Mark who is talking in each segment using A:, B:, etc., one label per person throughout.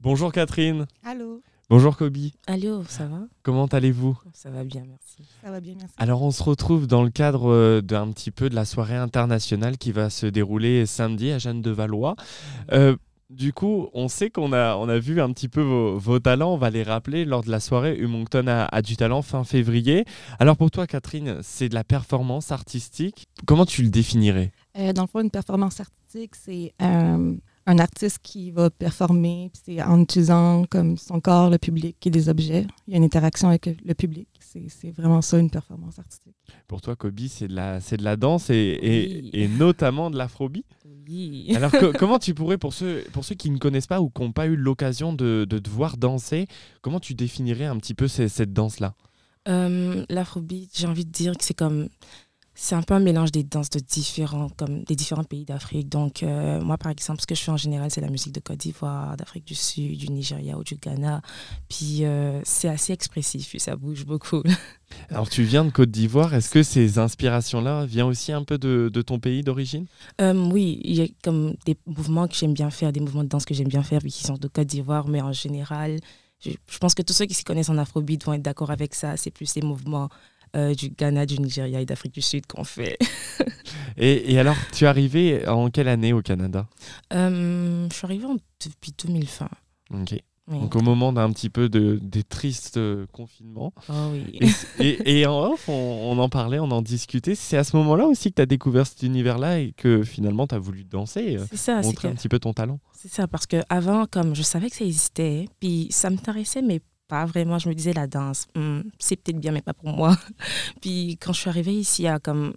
A: Bonjour Catherine.
B: Allô.
A: Bonjour Kobe.
C: Allô, ça va?
A: Comment allez-vous?
C: Ça va bien, merci.
B: Ça va bien, merci.
A: Alors on se retrouve dans le cadre euh, d'un petit peu de la soirée internationale qui va se dérouler samedi à Jeanne de Valois. Euh, du coup, on sait qu'on a, on a vu un petit peu vos, vos talents, on va les rappeler lors de la soirée Humoncton a, a du talent fin février. Alors pour toi Catherine, c'est de la performance artistique. Comment tu le définirais?
B: Euh, dans le fond, une performance artistique, c'est euh, un artiste qui va performer, c'est en utilisant comme son corps, le public et des objets. Il y a une interaction avec le public. C'est c'est vraiment ça, une performance artistique.
A: Pour toi Kobe, c'est de la, c'est de la danse et, et-
C: Oui.
A: et notamment de l'afrobeat?
C: Oui.
A: Alors co- comment tu pourrais, pour ceux, pour ceux qui ne connaissent pas ou qui n'ont pas eu l'occasion de, de te voir danser, comment tu définirais un petit peu ces- cette danse-là?
C: Euh, L'afrobeat, j'ai envie de dire que c'est comme. C'est un peu un mélange des danses de différents, comme des différents pays d'Afrique. Donc, euh, moi, par exemple, ce que je fais en général, c'est la musique de Côte d'Ivoire, d'Afrique du Sud, du Nigeria ou du Ghana. Puis, euh, c'est assez expressif, puis ça bouge beaucoup.
A: Alors tu viens de Côte d'Ivoire, est-ce que ces inspirations-là viennent aussi un peu de, de ton pays d'origine?
C: Euh, oui, il y a comme des mouvements que j'aime bien faire, des mouvements de danse que j'aime bien faire, puis qui sont de Côte d'Ivoire, mais en général, je, je pense que tous ceux qui s'y connaissent en afrobeat vont être d'accord avec ça. C'est plus les mouvements euh, du Ghana, du Nigeria et d'Afrique du Sud qu'on fait.
A: et, et alors, tu es arrivé en quelle année au Canada?
C: Euh, je suis arrivée en- depuis 2020.
A: Ok.
C: Oui.
A: Donc au moment d'un petit peu de, des tristes euh, confinements.
C: Oh oui.
A: Et, et- et en off, on, on en parlait, on en discutait. C'est à ce moment-là aussi que tu as découvert cet univers-là et que finalement tu as voulu danser,
C: ça,
A: montrer
C: que-
A: un petit peu ton talent.
C: c'est ça, parce que avant, comme je savais que ça existait, puis ça m'intéressait, mais pas vraiment. Je me disais, la danse, hmm, c'est peut-être bien, mais pas pour moi. puis quand je suis arrivée ici, a comme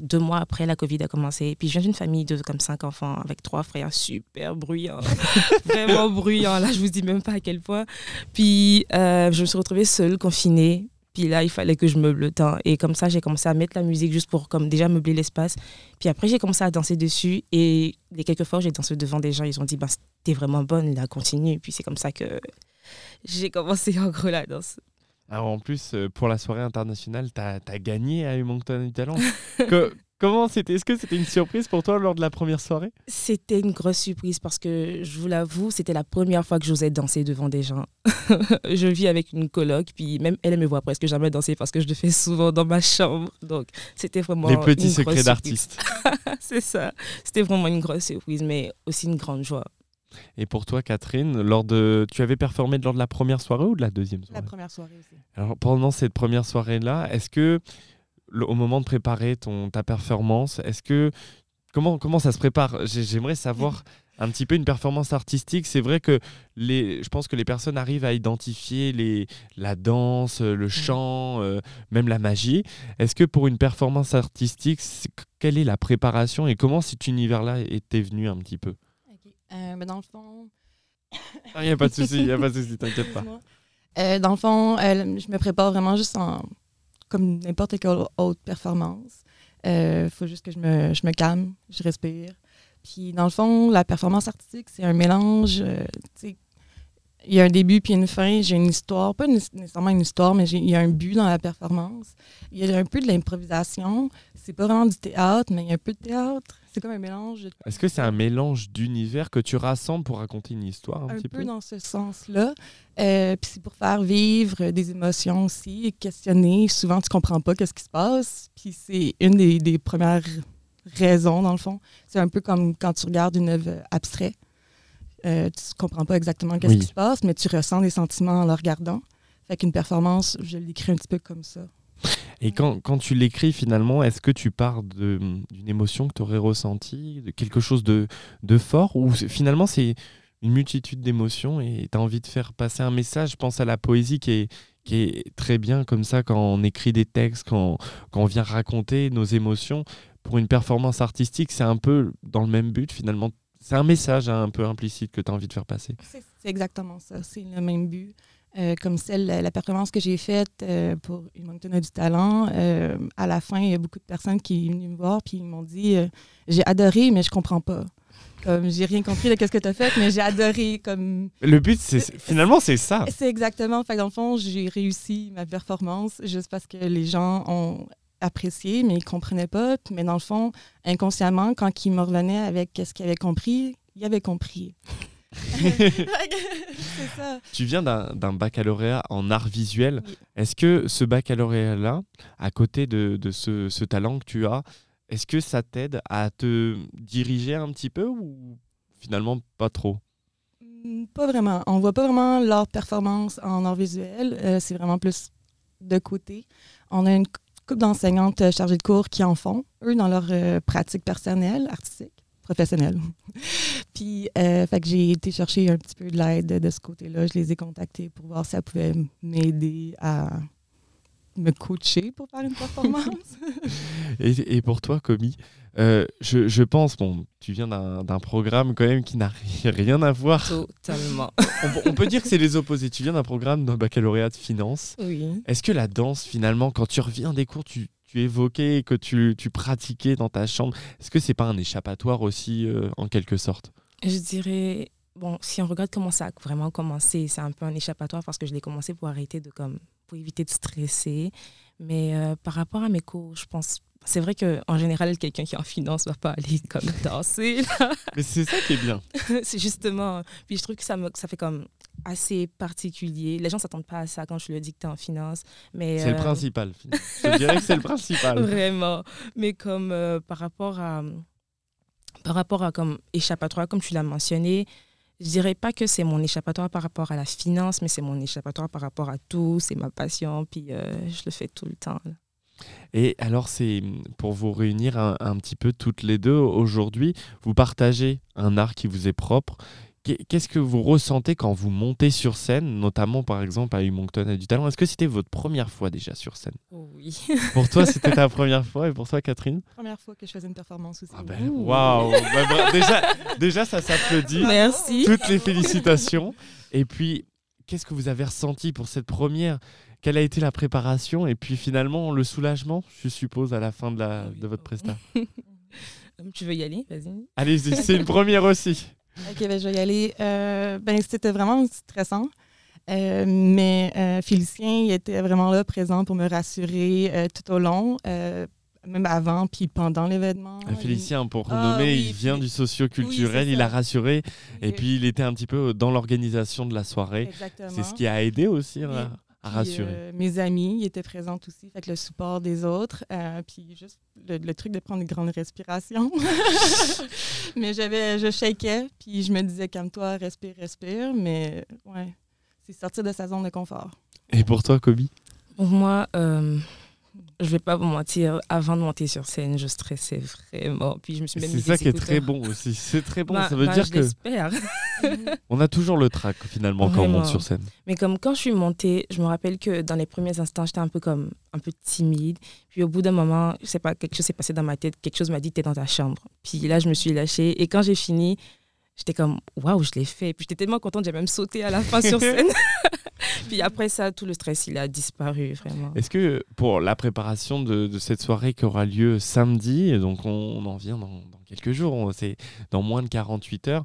C: deux mois après, la Covid a commencé. Puis je viens d'une famille de comme cinq enfants avec trois frères super bruyants, vraiment bruyants. Là, je vous dis même pas à quel point. Puis euh, je me suis retrouvée seule, confinée. Puis là, il fallait que je meuble le temps. Et comme ça, j'ai commencé à mettre la musique juste pour comme déjà meubler l'espace. Puis après, j'ai commencé à danser dessus. Et les quelques fois j'ai dansé devant des gens, ils ont dit, bah, t'es vraiment bonne, là, continue. Puis c'est comme ça que j'ai commencé en gros la danse.
A: Alors en plus, euh, pour la soirée internationale, tu as, gagné à Humoncton du talent. Que- comment c'était Est-ce que c'était une surprise pour toi lors de la première soirée?
C: C'était une grosse surprise parce que, je vous l'avoue, c'était la première fois que j'osais danser devant des gens. je vis avec une coloc, puis même elle me voit presque jamais danser parce que je le fais souvent dans ma chambre. Donc, c'était vraiment.
A: Les petits
C: une
A: secrets
C: surprise. C'est ça. C'était vraiment une grosse surprise, mais aussi une grande joie.
A: Et pour toi, Catherine, lors de, tu avais performé lors de la première soirée ou de la deuxième
B: La
A: soirée
B: première soirée aussi.
A: Alors pendant cette première soirée-là, est-ce que au moment de préparer ton, ta performance, est-ce que comment, comment ça se prépare? J'ai- J'aimerais savoir un petit peu une performance artistique. C'est vrai que les, je pense que les personnes arrivent à identifier les, la danse, le chant, euh, même la magie. Est-ce que pour une performance artistique, quelle est la préparation et comment cet univers-là était venu un petit peu?
B: Mais dans le fond,
A: Il n'y a pas de souci, il n'y a pas de souci, t'inquiète pas.
B: Euh, dans le fond, euh, je me prépare vraiment juste en, comme n'importe quelle autre performance. Il faut juste que je me, je me calme, je respire. Puis dans le fond, la performance artistique, c'est un mélange. euh, il y a un début puis une fin. J'ai une histoire, pas nécess- nécessairement une histoire, mais j'ai- il y a un but dans la performance. Il y a un peu de l'improvisation. C'est pas vraiment du théâtre, mais il y a un peu de théâtre. C'est comme un mélange. de-
A: Est-ce que c'est un mélange d'univers que tu rassembles pour raconter une histoire un,
B: un
A: petit
B: peu
A: peu?
B: dans ce sens-là. Euh, Puis c'est pour faire vivre des émotions aussi, questionner. Souvent, tu comprends pas qu'est-ce qui se passe. Puis c'est une des, des premières raisons, dans le fond. C'est un peu comme quand tu regardes une œuvre abstraite. Euh, tu comprends pas exactement qu'est-ce
A: Oui.
B: qui se passe, mais tu ressens des sentiments en le regardant. Fait qu'une performance, je l'écris un petit peu comme ça.
A: Et quand, quand tu l'écris finalement, est-ce que tu pars d'une émotion que tu aurais ressentie, de quelque chose de, de fort, ou finalement c'est une multitude d'émotions et tu as envie de faire passer un message? Je pense à la poésie qui est, qui est très bien comme ça quand on écrit des textes, quand, quand on vient raconter nos émotions. Pour une performance artistique, c'est un peu dans le même but finalement. C'est un message hein, un peu implicite que tu as envie de faire passer.
B: C'est exactement ça. C'est le même but. Euh, comme celle, la performance que j'ai faite euh, pour Humoncton a du talent, euh, à la fin, il y a beaucoup de personnes qui sont venues me voir puis ils m'ont dit euh, J'ai adoré, mais je comprends pas. Comme j'ai rien compris de ce que tu as fait, mais j'ai adoré. Comme
A: Le but, c'est finalement, c'est ça.
B: c'est exactement. Fait dans le fond, j'ai réussi ma performance juste parce que les gens ont apprécié, mais ils comprenaient pas. Mais dans le fond, inconsciemment, quand ils me revenaient avec ce qu'ils avaient compris, ils avaient compris. ça.
A: Tu viens d'un baccalauréat en art visuel.
B: Oui.
A: Est-ce que ce baccalauréat-là, à côté de, de ce, ce talent que tu as, est-ce que ça t'aide à te diriger un petit peu ou finalement pas trop?
B: Mm, Pas vraiment. On voit pas vraiment leur performance en art visuel. Euh, c'est vraiment plus de côté. On a une cou- couple d'enseignantes euh, chargées de cours qui en font, eux, dans leur euh, pratique personnelle, artistique, professionnelle. Puis, euh, fait que j'ai été chercher un petit peu de l'aide de, ce côté-là. Je les ai contactés pour voir si ça pouvait m'aider à me coacher pour faire une performance.
A: et, et pour toi, Comi, euh, je, je pense, bon, tu viens d'un programme quand même qui n'a ri- rien à voir.
C: Totalement.
A: On, on peut dire que c'est les opposés. Tu viens d'un programme d'un baccalauréat de finance.
C: Oui.
A: Est-ce que la danse, finalement, quand tu reviens des cours, tu, tu évoquais que tu, tu pratiquais dans ta chambre, est-ce que c'est pas un échappatoire aussi, euh, en quelque sorte?
C: Je dirais, bon, si on regarde comment ça a vraiment commencé, c'est un peu un échappatoire parce que je l'ai commencé pour arrêter de comme, pour éviter de stresser. Mais euh, par rapport à mes cours, je pense, c'est vrai qu'en général, quelqu'un qui est en finance va pas aller comme danser. là.
A: Mais c'est ça qui est bien.
C: c'est justement, puis je trouve que ça, me, ça fait comme assez particulier. Les gens s'attendent pas à ça quand je leur dis que tu es en finance. Mais,
A: C'est le
C: euh,
A: principal. Je dirais que c'est le principal.
C: Vraiment. Mais comme euh, par rapport à par rapport à comme échappatoire, comme tu l'as mentionné, je dirais pas que c'est mon échappatoire par rapport à la finance, mais c'est mon échappatoire par rapport à tout. C'est ma passion, puis euh, je le fais tout le temps. là.
A: Et alors, c'est pour vous réunir un, un petit peu toutes les deux aujourd'hui, vous partagez un art qui vous est propre. Qu'est- Qu'est-ce que vous ressentez quand vous montez sur scène, notamment par exemple à Humoncton a du talent? Est-ce que c'était votre première fois déjà sur scène?
C: Oui.
A: Pour toi, c'était ta première fois et pour toi, Catherine?
B: Première fois que je faisais une performance aussi.
A: Ah ben,
C: Ouh.
A: Waouh Bah, bra- déjà, déjà, ça s'applaudit.
C: Merci.
A: Toutes les félicitations. Et puis, qu'est-ce que vous avez ressenti pour cette première? Quelle a été la préparation Et puis finalement, le soulagement, je suppose, à la fin de, la, de votre prestation.
C: Tu veux y aller? Vas-y.
A: Allez, c'est une première aussi.
B: Ok, ben, je vais y aller. Euh, ben, c'était vraiment stressant. Euh, mais euh, Félicien, il était vraiment là, présent pour me rassurer tout au long, même avant puis pendant l'événement.
A: Euh, Félicien, pour
B: Ah,
A: renommer,
B: oui,
A: il vient du socio-culturel,
B: Oui,
A: il a rassuré, et puis il était un petit peu dans l'organisation de la soirée.
B: Exactement.
A: C'est ce qui a aidé aussi hein,
B: Oui.
A: à, à
B: Puis,
A: rassurer.
B: euh, mes amis ils étaient présents aussi, fait que le support des autres, euh, puis juste le, le truc de prendre une grande respiration. mais j'avais, je shakeais, puis je me disais calme-toi, respire, respire, mais ouais, c'est sortir de sa zone de confort.
A: Et pour toi, Kobe?
C: Pour moi, euh, je vais pas vous mentir, avant de monter sur scène, je stressais vraiment. Puis je me suis même
A: C'est ça qui est très bon aussi. C'est très bon.
C: Bah,
A: ça veut
C: bah,
A: dire
C: je
A: que
C: l'espère.
A: on a toujours le trac finalement quand on monte sur scène.
C: Mais comme quand je suis montée, je me rappelle que dans les premiers instants, j'étais un peu comme un peu timide. Puis au bout d'un moment, je sais pas, quelque chose s'est passé dans ma tête. Quelque chose m'a dit, t'es dans ta chambre. Puis là, je me suis lâchée. Et quand j'ai fini, j'étais comme, waouh, je l'ai fait. Puis j'étais tellement contente, j'ai même sauté à la fin sur scène. Puis après ça, tout le stress, il a disparu, vraiment.
A: Est-ce que pour la préparation de, de cette soirée qui aura lieu samedi, donc on, on en vient dans, dans quelques jours, c'est dans moins de 48 heures,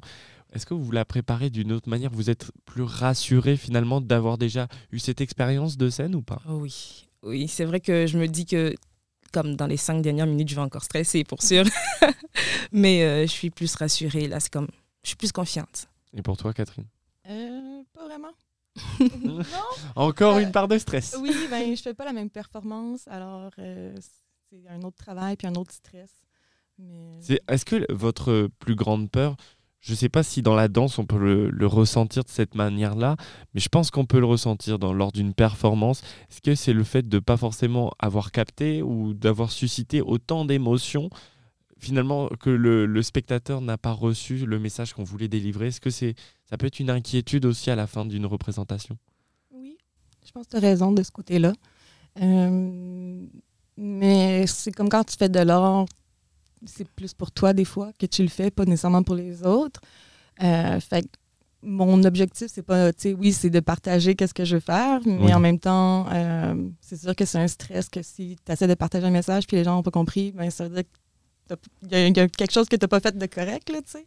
A: est-ce que vous la préparez d'une autre manière? Vous êtes plus rassuré finalement d'avoir déjà eu cette expérience de scène ou pas?
C: Oh oui, oui, c'est vrai que je me dis que comme dans les cinq dernières minutes, je vais encore stresser pour sûr. Mais euh, je suis plus rassurée. Là, c'est comme, je suis plus confiante.
A: Et pour toi, Catherine?
B: Non.
A: Encore
B: Euh,
A: une part de stress.
B: Oui, ben je fais pas la même performance, alors euh, c'est un autre travail puis un autre stress. Mais
A: C'est- Est-ce que votre plus grande peur, je ne sais pas si dans la danse on peut le, le ressentir de cette manière-là, mais je pense qu'on peut le ressentir dans, lors d'une performance. Est-ce que c'est le fait de pas forcément avoir capté ou d'avoir suscité autant d'émotions finalement que le, le spectateur n'a pas reçu le message qu'on voulait délivrer Est-ce que c'est ça peut être une inquiétude aussi à la fin d'une représentation?
B: Oui, je pense que tu as raison de ce côté-là. Euh, mais c'est comme quand tu fais de l'art, c'est plus pour toi des fois que tu le fais, pas nécessairement pour les autres. Euh, fait que mon objectif, c'est pas, tu sais, oui, c'est de partager qu'est-ce que je veux faire, mais
A: Oui.
B: en même temps, euh, c'est sûr que c'est un stress que si tu essaies de partager un message puis les gens n'ont pas compris, ben, ça veut dire a- il y a quelque chose que tu n'as pas fait de correct, là, tu sais.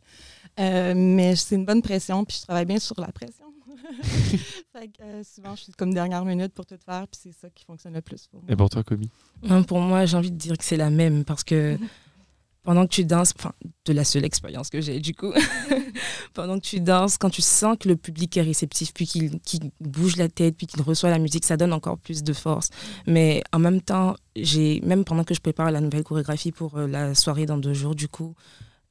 B: Euh, mais c'est une bonne pression, puis je travaille bien sur la pression. fait que, euh, souvent, je suis comme dernière minute pour tout faire, puis c'est ça qui fonctionne le plus pour moi.
A: Et pour toi, Komi?
C: Hein, Pour moi, j'ai envie de dire que c'est la même parce que pendant que tu danses, enfin, de la seule expérience que j'ai du coup, pendant que tu danses, quand tu sens que le public est réceptif, puis qu'il bouge la tête, puis qu'il reçoit la musique, ça donne encore plus de force. Mais en même temps, j'ai même pendant que je prépare la nouvelle chorégraphie pour euh, la soirée dans deux jours, du coup,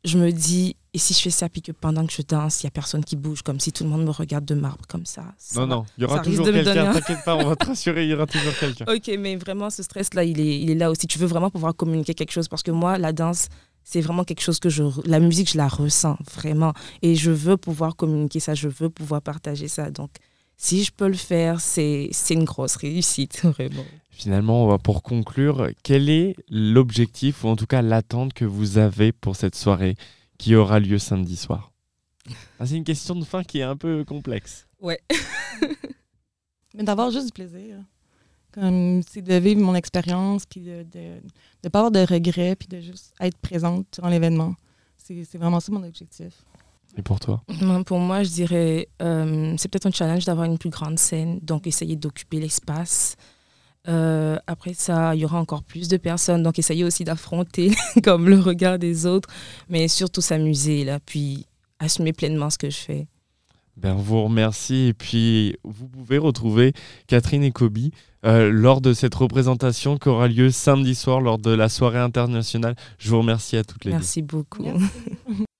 C: je me dis, et si je fais ça, puis que pendant que je danse, il n'y a personne qui bouge, comme si tout le monde me regarde de marbre, comme ça.
A: non, non, il y aura toujours quelqu'un, t'inquiète pas, on va te rassurer, il y aura toujours quelqu'un.
C: Ok, mais vraiment, ce stress-là, il est, il est là aussi. Tu veux vraiment pouvoir communiquer quelque chose, parce que moi, la danse, c'est vraiment quelque chose que je. La musique, je la ressens vraiment. Et je veux pouvoir communiquer ça, je veux pouvoir partager ça. Donc, si je peux le faire, c'est une grosse réussite, vraiment.
A: Finalement, pour conclure, quel est l'objectif, ou en tout cas l'attente que vous avez pour cette soirée qui aura lieu samedi soir? Ah, C'est une question de fin qui est un peu complexe.
C: Ouais.
B: Mais d'avoir juste du plaisir. Comme c'est de vivre mon expérience, puis de ne pas avoir de regrets, puis de juste être présente durant l'événement. C'est vraiment ça mon objectif.
A: Et pour toi?
C: Pour moi, je dirais, euh, c'est peut-être un challenge d'avoir une plus grande scène, donc essayer d'occuper l'espace. Euh, après ça, il y aura encore plus de personnes, donc essayer aussi d'affronter comme le regard des autres, mais surtout s'amuser là, puis assumer pleinement ce que je fais.
A: Ben, on vous remercie et puis vous pouvez retrouver Catherine et Kobe euh, lors de cette représentation qui aura lieu samedi soir lors de la soirée internationale. Je vous remercie à toutes les
C: Merci beaucoup.